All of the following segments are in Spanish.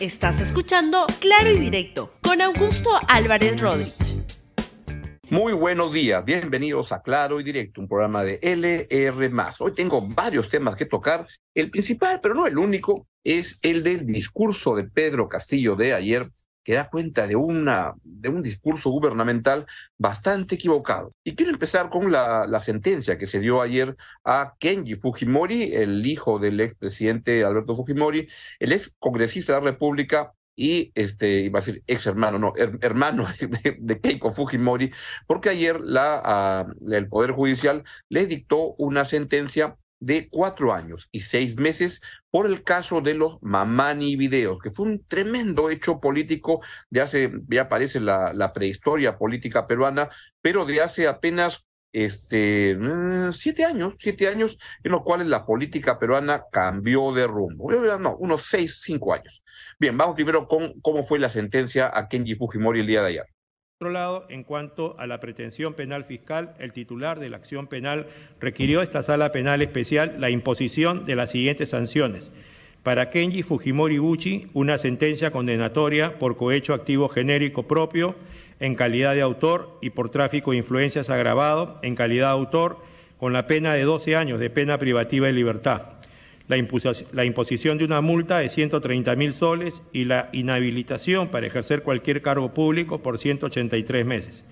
Estás escuchando Claro y Directo con Augusto Álvarez Rodríguez. Muy buenos días, bienvenidos a Claro y Directo, un programa de LR. Hoy tengo varios temas que tocar. El principal, pero no el único, es el del discurso de Pedro Castillo de ayer, que da cuenta de, una, de un discurso gubernamental bastante equivocado. Y quiero empezar con la, sentencia que se dio ayer a Kenji Fujimori, el hijo del expresidente Alberto Fujimori, el ex congresista de la República y este, iba a decir ex hermano, no, hermano de, Keiko Fujimori, porque ayer la, ah, el Poder Judicial le dictó una sentencia de cuatro años y seis meses por el caso de los Mamani videos, que fue un tremendo hecho político de hace, ya aparece la, la prehistoria política peruana, pero de hace apenas este, mm, siete años, siete años en los cuales la política peruana cambió de rumbo. No, unos seis, cinco años. Bien, vamos primero con cómo fue la sentencia a Kenji Fujimori el día de ayer. Por otro lado, en cuanto a la pretensión penal fiscal, el titular de la acción penal requirió a esta sala penal especial la imposición de las siguientes sanciones. Para Kenji Fujimori Gucci, una sentencia condenatoria por cohecho activo genérico propio en calidad de autor y por tráfico de influencias agravado en calidad de autor con la pena de 12 años de pena privativa de libertad la, imposición de una multa de 130 mil soles y la inhabilitación para ejercer cualquier cargo público por 183 meses.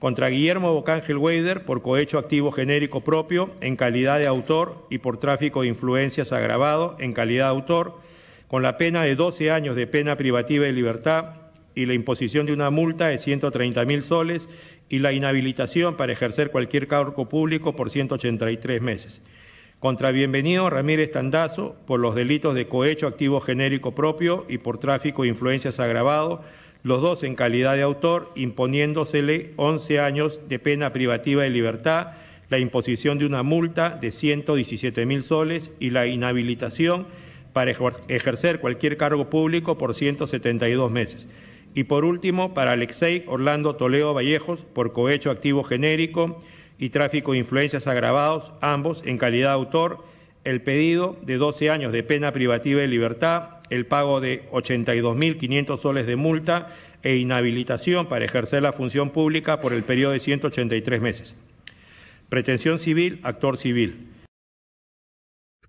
Contra Guillermo Bocángel Weider por cohecho activo genérico propio en calidad de autor y por tráfico de influencias agravado en calidad de autor, con la pena de 12 años de pena privativa de libertad y la imposición de una multa de 130 mil soles y la inhabilitación para ejercer cualquier cargo público por 183 meses contra Bienvenido Ramírez Tandazo por los delitos de cohecho activo genérico propio y por tráfico de influencias agravado, los dos en calidad de autor, imponiéndosele 11 años de pena privativa de libertad, la imposición de una multa de 117 mil soles y la inhabilitación para ejercer cualquier cargo público por 172 meses. Y por último, para Alexei Orlando Toledo Vallejos por cohecho activo genérico, y tráfico de influencias agravados, ambos en calidad de autor, el pedido de 12 años de pena privativa de libertad, el pago de 82.500 soles de multa e inhabilitación para ejercer la función pública por el periodo de 183 meses. Pretensión civil, actor civil.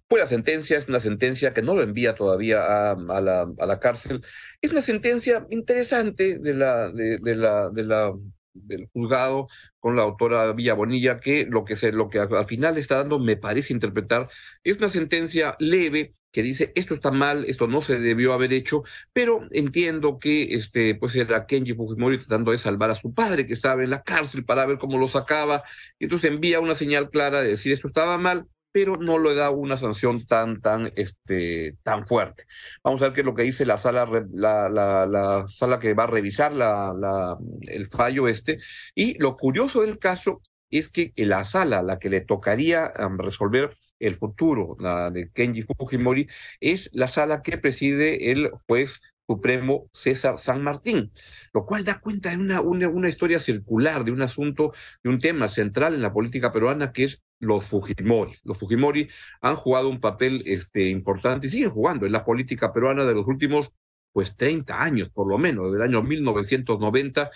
Fue la sentencia, es una sentencia que no lo envía todavía a, la, a la, cárcel. Es una sentencia interesante de la, de la, de la del juzgado con la autora Villa Bonilla, que lo que, se, lo que al final está dando, me parece interpretar, es una sentencia leve que dice esto está mal, esto no se debió haber hecho, pero entiendo que este, pues era Kenji Fujimori tratando de salvar a su padre que estaba en la cárcel para ver cómo lo sacaba, y entonces envía una señal clara de decir esto estaba mal, pero no le da una sanción tan, tan, este, tan fuerte. Vamos a ver qué es lo que dice la sala, la, la, la sala que va a revisar la, la, el fallo este. Y lo curioso del caso es que la sala, la que le tocaría resolver el futuro, la de Kenji Fujimori, es la sala que preside el juez Supremo César San Martín, lo cual da cuenta de una, una, una, historia circular, de un asunto, de un tema central en la política peruana que es los Fujimori. Los Fujimori han jugado un papel este, importante y siguen jugando en la política peruana de los últimos pues 30 años, por lo menos, del año 1990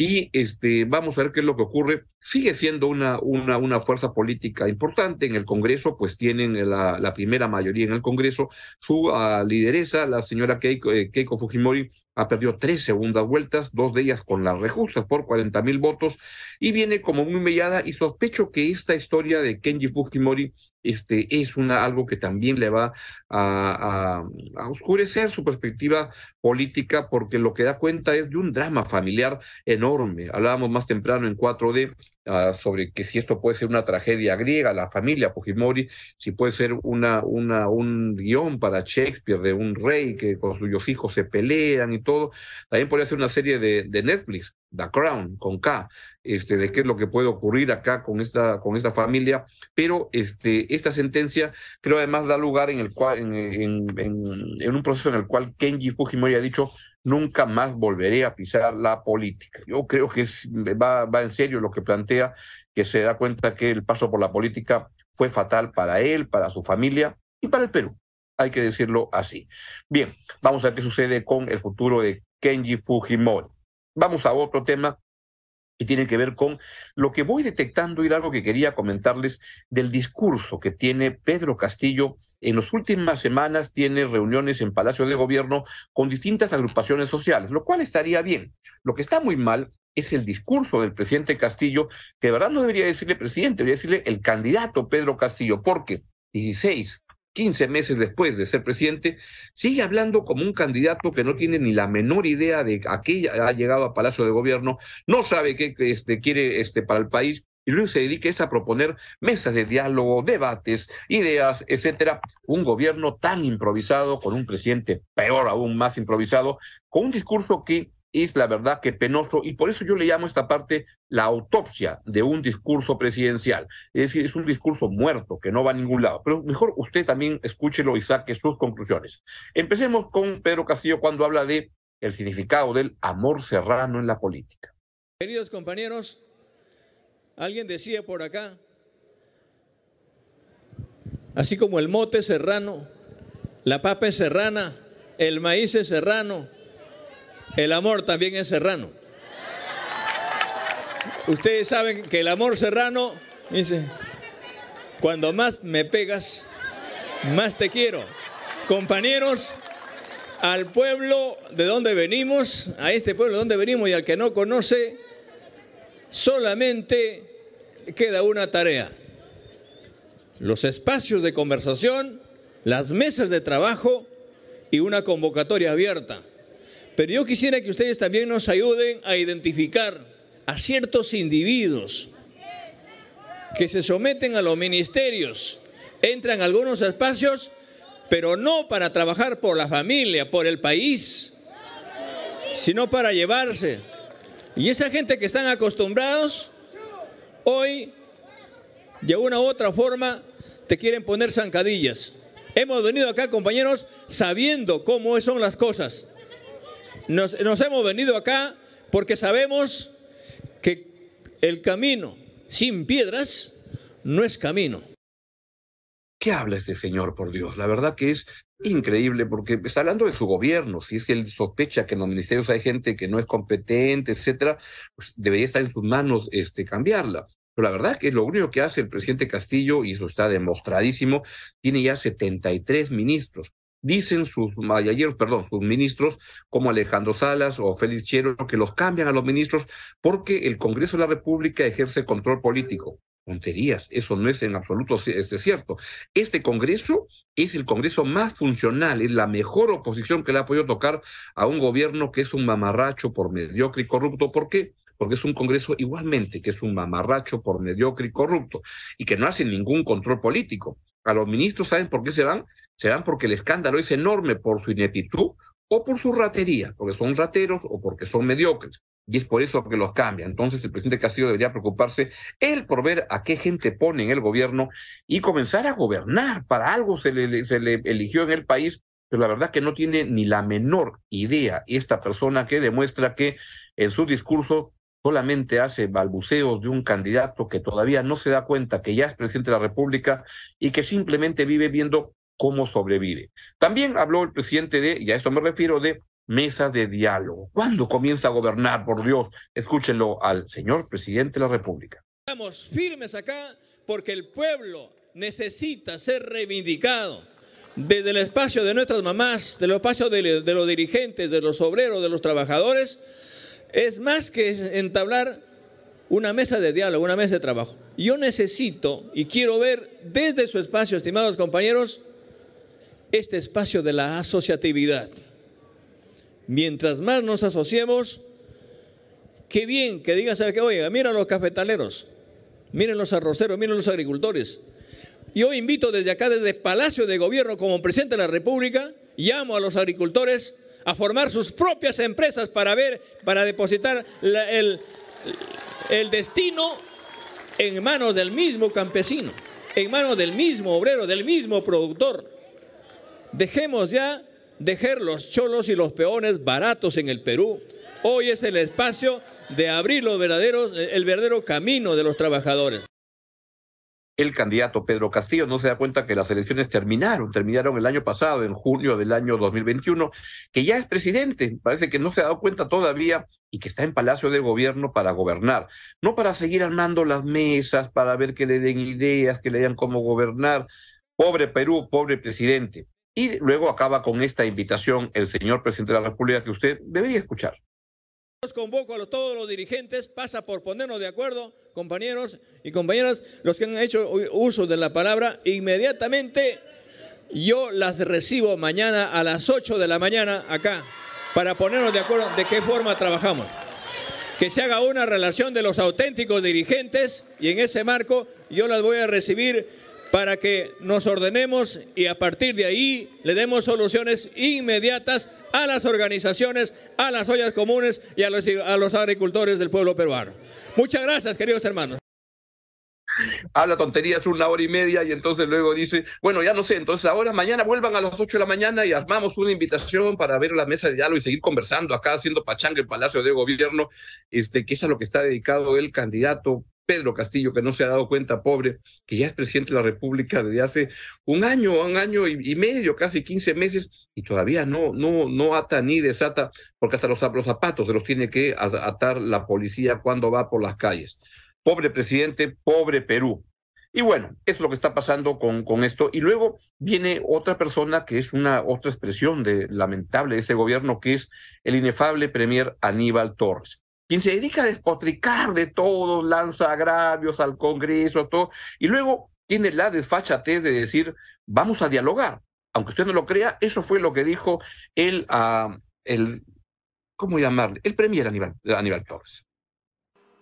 y este, vamos a ver qué es lo que ocurre. Sigue siendo una, una, una fuerza política importante. En el Congreso, pues tienen la, primera mayoría en el Congreso. Su uh, lideresa, la señora Keiko, eh, Keiko Fujimori, ha perdido tres segundas vueltas, dos de ellas con las rejustas por 40 mil votos, y viene como muy mellada, y sospecho que esta historia de Kenji Fujimori este, es una, algo que también le va a, a, oscurecer su perspectiva política, porque lo que da cuenta es de un drama familiar enorme. Hablábamos más temprano en 4D uh, sobre que si esto puede ser una tragedia griega, la familia Fujimori, si puede ser una, un guion para Shakespeare de un rey que con cuyos hijos se pelean y todo. También podría ser una serie de, de Netflix The Crown, con K, este, de qué es lo que puede ocurrir acá con esta, con esta familia, pero este, esta sentencia creo además da lugar en, el cual, en, en, un proceso en el cual Kenji Fujimori ha dicho nunca más volveré a pisar la política. Yo creo que va, va en serio lo que plantea, que se da cuenta que el paso por la política fue fatal para él, para su familia y para el Perú. hay que decirlo así. Bien, vamos a ver qué sucede con el futuro de Kenji Fujimori. Vamos a otro tema y tiene que ver con lo que voy detectando y algo que quería comentarles del discurso que tiene Pedro Castillo. En las últimas semanas tiene reuniones en Palacio de Gobierno con distintas agrupaciones sociales, lo cual estaría bien. Lo que está muy mal es el discurso del presidente Castillo, que de verdad no debería decirle presidente, debería decirle el candidato Pedro Castillo, porque 16 15 meses después de ser presidente, sigue hablando como un candidato que no tiene ni la menor idea de a qué ha llegado a Palacio de Gobierno, no sabe qué este, quiere este, para el país y luego se dedica a proponer mesas de diálogo, debates, ideas, etcétera. Un gobierno tan improvisado, con un presidente peor aún más improvisado, con un discurso que es la verdad que penoso y por eso yo le llamo esta parte la autopsia de un discurso presidencial. Es decir, es un discurso muerto que no va a ningún lado. Pero mejor usted también escúchelo y saque sus conclusiones. Empecemos con Pedro Castillo cuando habla de el significado del amor serrano en la política. Queridos compañeros, alguien decía por acá, así como el mote serrano, la papa es serrana, el maíz es serrano, el amor también es serrano. Ustedes saben que el amor serrano dice, cuando más me pegas, más te quiero. Compañeros, al pueblo de donde venimos, a este pueblo de donde venimos y al que no conoce, solamente queda una tarea. Los espacios de conversación, las mesas de trabajo y una convocatoria abierta. Pero yo quisiera que ustedes también nos ayuden a identificar a ciertos individuos que se someten a los ministerios, entran a algunos espacios, pero no para trabajar por la familia, por el país, sino para llevarse. Y esa gente que están acostumbrados, hoy, de una u otra forma, te quieren poner zancadillas. Hemos venido acá, compañeros, sabiendo cómo son las cosas. Nos, hemos venido acá porque sabemos que el camino sin piedras no es camino. ¿Qué habla este señor, por Dios? La verdad que es increíble porque está hablando de su gobierno. Si es que él sospecha que en los ministerios hay gente que no es competente, etcétera, pues debería estar en sus manos este, cambiarla. Pero la verdad que lo único que hace el presidente Castillo, y eso está demostradísimo, tiene ya 73 ministros. Dicen sus mayalleros, perdón, sus ministros como Alejandro Salas o Félix Chero que los cambian a los ministros porque el Congreso de la República ejerce control político. Tonterías, eso no es en absoluto es cierto. Este Congreso es el Congreso más funcional, es la mejor oposición que le ha podido tocar a un gobierno que es un mamarracho por mediocre y corrupto. ¿Por qué? Porque es un Congreso igualmente que es un mamarracho por mediocre y corrupto y que no hace ningún control político. A los ministros, ¿saben por qué se van? Serán porque el escándalo es enorme por su ineptitud o por su ratería, porque son rateros o porque son mediocres. Y es por eso que los cambia. Entonces el presidente Castillo debería preocuparse él por ver a qué gente pone en el gobierno y comenzar a gobernar. Para algo se le, se le eligió en el país, pero la verdad que no tiene ni la menor idea esta persona que demuestra que en su discurso solamente hace balbuceos de un candidato que todavía no se da cuenta que ya es presidente de la República y que simplemente vive viendo cómo sobrevive. También habló el presidente de, y a eso me refiero, de mesas de diálogo. ¿Cuándo comienza a gobernar, por Dios? Escúchenlo al señor presidente de la República. Estamos firmes acá porque el pueblo necesita ser reivindicado desde el espacio de nuestras mamás, del espacio de, de los dirigentes, de los obreros, de los trabajadores, es más que entablar una mesa de diálogo, una mesa de trabajo. Yo necesito y quiero ver desde su espacio, estimados compañeros, este espacio de la asociatividad. Mientras más nos asociemos, qué bien que digas, ¿sabe qué? Oiga, miren los cafetaleros, miren los arroceros, miren los agricultores. Yo invito desde acá, desde Palacio de Gobierno, como presidente de la República, llamo a los agricultores a formar sus propias empresas para ver, para depositar el, el destino en manos del mismo campesino, en manos del mismo obrero, del mismo productor. Dejemos ya dejar los cholos y los peones baratos en el Perú. Hoy es el espacio de abrir los verdaderos, el verdadero camino de los trabajadores. el candidato Pedro Castillo no se da cuenta que las elecciones terminaron, terminaron el año pasado, en junio del año 2021, que ya es presidente, parece que no se ha dado cuenta todavía y que está en Palacio de Gobierno para gobernar, no para seguir armando las mesas, para ver que le den ideas, que le digan cómo gobernar. Pobre Perú, pobre presidente. Y luego acaba con esta invitación el señor presidente de la República que usted debería escuchar. Convoco a todos los dirigentes, pasa por ponernos de acuerdo, compañeros y compañeras, los que han hecho uso de la palabra, inmediatamente yo las recibo mañana a las 8 de la mañana acá, para ponernos de acuerdo de qué forma trabajamos. Que se haga una relación de los auténticos dirigentes y en ese marco yo las voy a recibir para que nos ordenemos y a partir de ahí le demos soluciones inmediatas a las organizaciones, a las ollas comunes y a los, agricultores del pueblo peruano. Muchas gracias, queridos hermanos. Habla tonterías una hora y media y entonces luego dice, bueno, ya no sé, entonces ahora mañana vuelvan a las ocho de la mañana y armamos una invitación para ver la mesa de diálogo y seguir conversando acá haciendo pachanga en Palacio de Gobierno, este, que es a lo que está dedicado el candidato Pedro Castillo, que no se ha dado cuenta, pobre, que ya es presidente de la República desde hace un año, un año y, medio, casi 15 meses, y todavía no, no, no ata ni desata, porque hasta los, zapatos se los tiene que atar la policía cuando va por las calles. Pobre presidente, pobre Perú. Y bueno, eso es lo que está pasando con, esto. Y luego viene otra persona que es una otra expresión de lamentable de ese gobierno, que es el inefable premier Aníbal Torres quien se dedica a despotricar de todos, lanza agravios al Congreso, todo, y luego tiene la desfachatez de decir, vamos a dialogar. Aunque usted no lo crea, eso fue lo que dijo el, uh, el ¿cómo llamarle? El premier Aníbal, Aníbal Torres.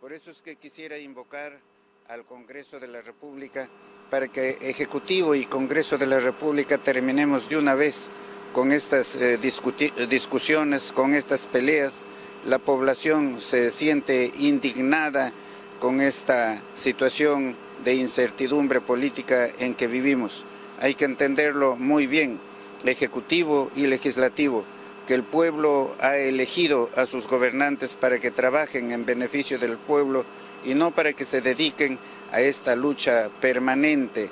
Por eso es que quisiera invocar al Congreso de la República para que Ejecutivo y Congreso de la República terminemos de una vez con estas eh, discusiones, con estas peleas la población se siente indignada con esta situación de incertidumbre política en que vivimos. Hay que entenderlo muy bien, ejecutivo y legislativo, que el pueblo ha elegido a sus gobernantes para que trabajen en beneficio del pueblo y no para que se dediquen a esta lucha permanente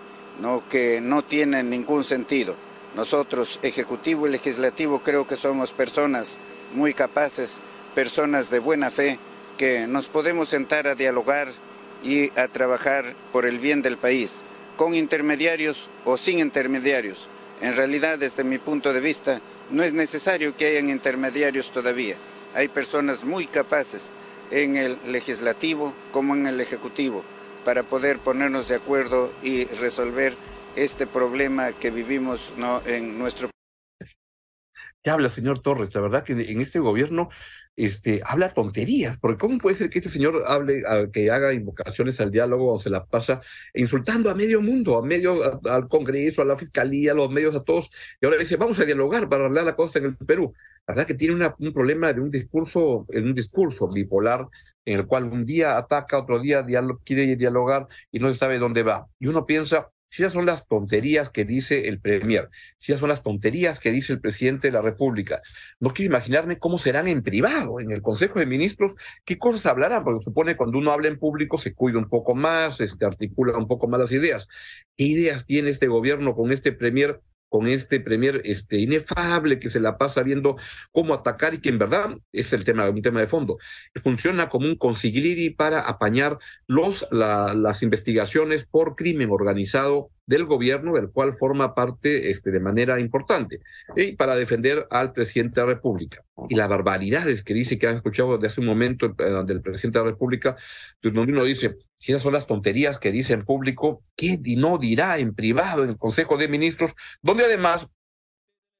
que no tiene ningún sentido. Nosotros, ejecutivo y legislativo, creo que somos personas muy capaces personas de buena fe que nos podemos sentar a dialogar y a trabajar por el bien del país, con intermediarios o sin intermediarios. En realidad, desde mi punto de vista, no es necesario que hayan intermediarios todavía. Hay personas muy capaces en el legislativo como en el ejecutivo para poder ponernos de acuerdo y resolver este problema que vivimos ¿no? en nuestro país. ¿Qué habla, señor Torres? La verdad que en este gobierno este, habla tonterías, porque ¿cómo puede ser que este señor hable, que haga invocaciones al diálogo o se la pasa insultando a medio mundo, a medio, al Congreso, a la Fiscalía, a los medios, a todos, y ahora dice, vamos a dialogar para hablar la cosa en el Perú. La verdad que tiene un problema de un discurso, en un discurso bipolar, en el cual un día ataca, otro día quiere dialogar y no se sabe dónde va. Y uno piensa, si esas son las tonterías que dice el Premier, si esas son las tonterías que dice el presidente de la República, no quiero imaginarme cómo serán en privado, en el Consejo de Ministros, qué cosas hablarán, porque supone cuando uno habla en público se cuida un poco más, se articula un poco más las ideas. ¿Qué ideas tiene este gobierno con este Premier con este premier este, inefable que se la pasa viendo cómo atacar y que en verdad es el tema, un tema de fondo. Funciona como un consiglieri para apañar los, las investigaciones por crimen organizado del gobierno, del cual forma parte este, de manera importante, y para defender al presidente de la República. Y las barbaridades que dice que han escuchado de hace un momento eh, del presidente de la República, donde uno dice, si esas son las tonterías que dice en público, ¿qué no dirá en privado en el Consejo de Ministros? Donde además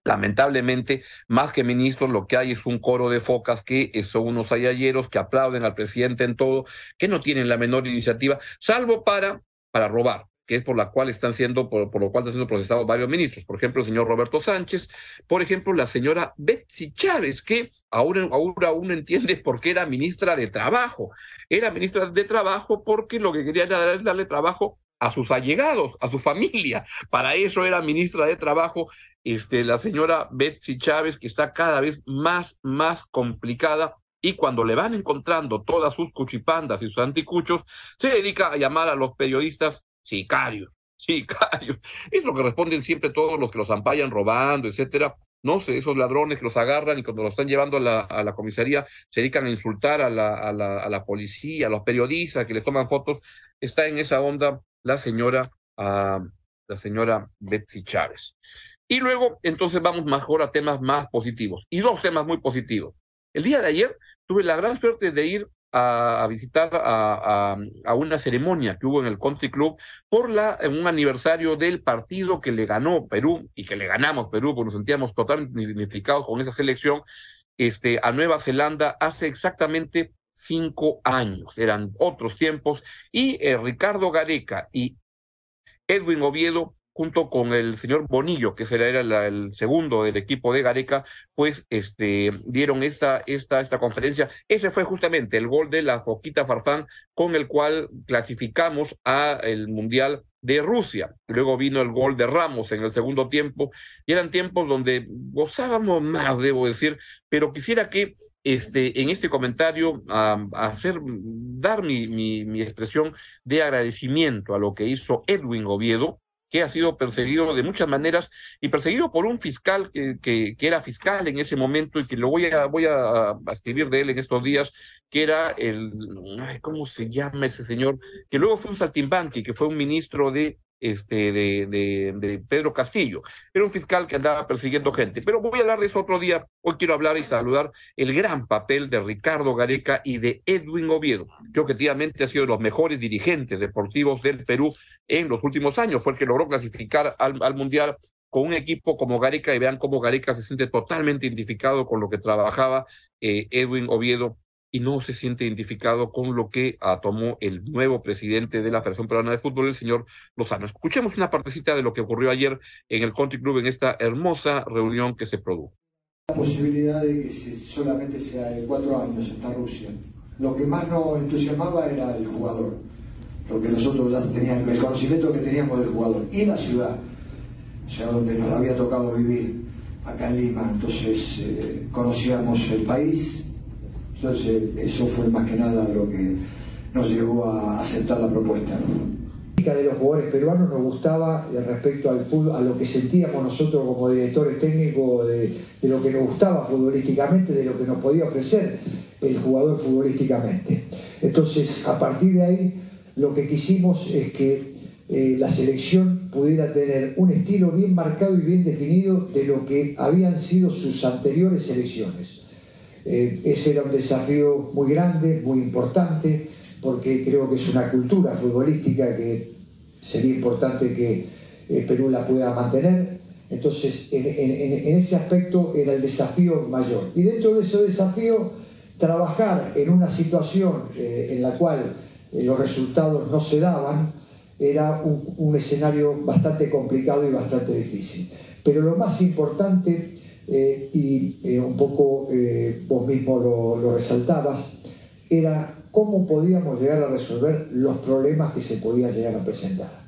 Lamentablemente, más que ministros, lo que hay es un coro de focas que son unos ayalleros que aplauden al presidente en todo, que no tienen la menor iniciativa, salvo para, para robar que es por la cual están siendo, por, lo cual están siendo procesados varios ministros. Por ejemplo, el señor Roberto Sánchez, por ejemplo, la señora Betsy Chávez, que ahora, ahora uno entiende por qué era ministra de Trabajo. Era ministra de Trabajo porque lo que quería era darle trabajo a sus allegados, a su familia. Para eso era ministra de Trabajo este, la señora Betsy Chávez, que está cada vez más, más complicada y cuando le van encontrando todas sus cuchipandas y sus anticuchos, se dedica a llamar a los periodistas sicarios, sicarios. Es lo que responden siempre todos los que los ampayan robando, etcétera. No sé, esos ladrones que los agarran y cuando los están llevando a la, a la comisaría se dedican a insultar a la, policía, a los periodistas que les toman fotos. Está en esa onda la señora, uh, la señora Betsy Chávez. Y luego, entonces, vamos mejor a temas más positivos. Y dos temas muy positivos. El día de ayer tuve la gran suerte de ir a, visitar a, una ceremonia que hubo en el Country Club por un aniversario del partido que le ganó Perú y que le ganamos Perú, porque nos sentíamos totalmente identificados con esa selección, este, a Nueva Zelanda hace exactamente cinco años. Eran otros tiempos. Y eh, Ricardo Gareca y Edwin Oviedo junto con el señor Bonillo, que será era el segundo del equipo de Gareca, pues este, dieron esta, esta, esta conferencia. Ese fue justamente el gol de la Foquita Farfán, con el cual clasificamos a el Mundial de Rusia. Luego vino el gol de Ramos en el segundo tiempo, y eran tiempos donde gozábamos más, debo decir, pero quisiera que este, en este comentario hacer, dar mi, mi, mi expresión de agradecimiento a lo que hizo Edwin Oviedo, que ha sido perseguido de muchas maneras y perseguido por un fiscal que, que, era fiscal en ese momento y que lo voy a, voy a, escribir de él en estos días, que era el, ¿cómo se llama ese señor? Que luego fue un saltimbanqui, que fue un ministro de este, de, Pedro Castillo. Era un fiscal que andaba persiguiendo gente. Pero voy a hablar de eso otro día. Hoy quiero hablar y saludar el gran papel de Ricardo Gareca y de Edwin Oviedo, que objetivamente ha sido de los mejores dirigentes deportivos del Perú en los últimos años. Fue el que logró clasificar al, al Mundial con un equipo como Gareca y vean cómo Gareca se siente totalmente identificado con lo que trabajaba eh, Edwin Oviedo y no se siente identificado con lo que tomó el nuevo presidente de la Federación Peruana de Fútbol, el señor Lozano. Escuchemos una partecita de lo que ocurrió ayer en el Country Club en esta hermosa reunión que se produjo. La posibilidad de que solamente sea de cuatro años esta Rusia. Lo que más nos entusiasmaba era el jugador, porque nosotros ya teníamos el conocimiento que teníamos del jugador y la ciudad, o sea, donde nos había tocado vivir acá en Lima. Entonces eh, conocíamos el país, entonces, eso fue más que nada lo que nos llevó a aceptar la propuesta. ¿no? de los jugadores peruanos nos gustaba respecto al fútbol, a lo que sentíamos nosotros como directores técnicos de, de, lo que nos gustaba futbolísticamente, de lo que nos podía ofrecer el jugador futbolísticamente. Entonces, a partir de ahí, lo que quisimos es que eh, la selección pudiera tener un estilo bien marcado y bien definido de lo que habían sido sus anteriores selecciones. Eh, ese era un desafío muy grande, muy importante, porque creo que es una cultura futbolística que sería importante que eh, Perú la pueda mantener. Entonces, en, en, en, ese aspecto era el desafío mayor. Y dentro de ese desafío, trabajar en una situación eh, en la cual eh, los resultados no se daban, era un, un escenario bastante complicado y bastante difícil. Pero lo más importante eh, y eh, un poco eh, vos mismo lo, lo, resaltabas, era cómo podíamos llegar a resolver los problemas que se podían llegar a presentar.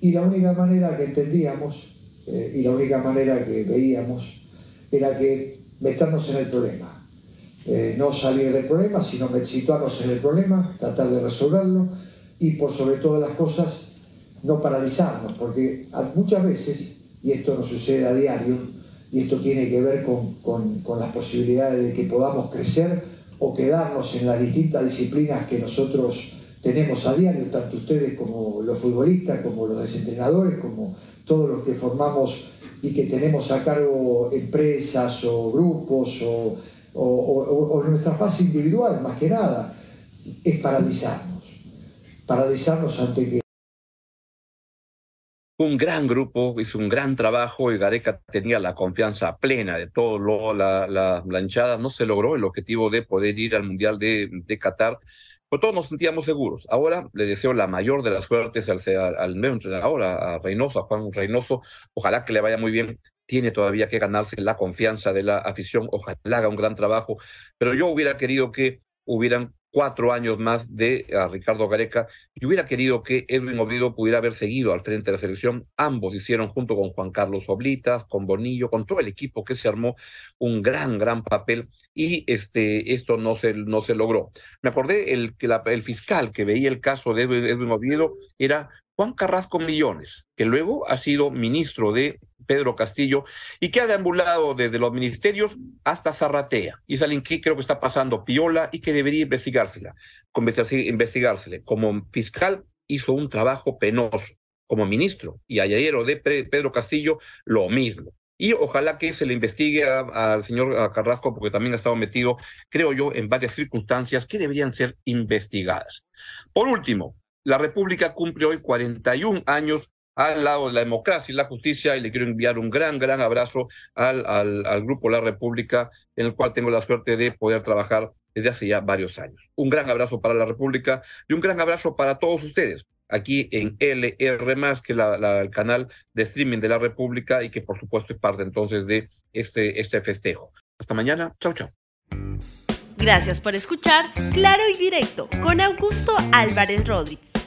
Y la única manera que entendíamos y la única manera que veíamos era que meternos en el problema. no salir del problema, sino situarnos en el problema, tratar de resolverlo y por sobre todas las cosas no paralizarnos, porque muchas veces, y esto nos sucede a diario, y esto tiene que ver con, con, las posibilidades de que podamos crecer o quedarnos en las distintas disciplinas que nosotros tenemos a diario, tanto ustedes como los futbolistas, como los desentrenadores, como todos los que formamos y que tenemos a cargo empresas o grupos o, o, o, o nuestra fase individual, más que nada, es paralizarnos. Paralizarnos ante que un gran grupo, hizo un gran trabajo y Gareca tenía la confianza plena de todo lo, la, la, la hinchada. No se logró el objetivo de poder ir al Mundial de, de Qatar, pero todos nos sentíamos seguros. Ahora le deseo la mayor de las suertes al, al, nuevo entrenador, a Reynoso, a Juan Reynoso. Ojalá que le vaya muy bien. Tiene todavía que ganarse la confianza de la afición. Ojalá haga un gran trabajo. Pero yo hubiera querido que hubieran cuatro años más de a Ricardo Gareca y hubiera querido que Edwin Oviedo pudiera haber seguido al frente de la selección. Ambos hicieron junto con Juan Carlos Oblitas, con Bonillo, con todo el equipo que se armó un gran, gran papel y este, esto no se, no se logró. Me acordé el, que la, el fiscal que veía el caso de Edwin Oviedo era Juan Carrasco Millones, que luego ha sido ministro de Pedro Castillo y que ha deambulado desde los ministerios hasta Zarratea. Y es que creo que está pasando piola y que debería investigársela, investigársele. Como fiscal hizo un trabajo penoso, como ministro y ayayero de Pedro Castillo, lo mismo. Y ojalá que se le investigue al señor Carrasco, porque también ha estado metido, creo yo, en varias circunstancias que deberían ser investigadas. Por último, la República cumple hoy 41 años al lado de la democracia y la justicia y le quiero enviar un gran, gran abrazo al, al, Grupo La República, en el cual tengo la suerte de poder trabajar desde hace ya varios años. Un gran abrazo para la República y un gran abrazo para todos ustedes aquí en LR, que la, el canal de streaming de la República y que por supuesto es parte entonces de este, este festejo. Hasta mañana. Chau, chau. Gracias por escuchar Claro y Directo con Augusto Álvarez Rodríguez.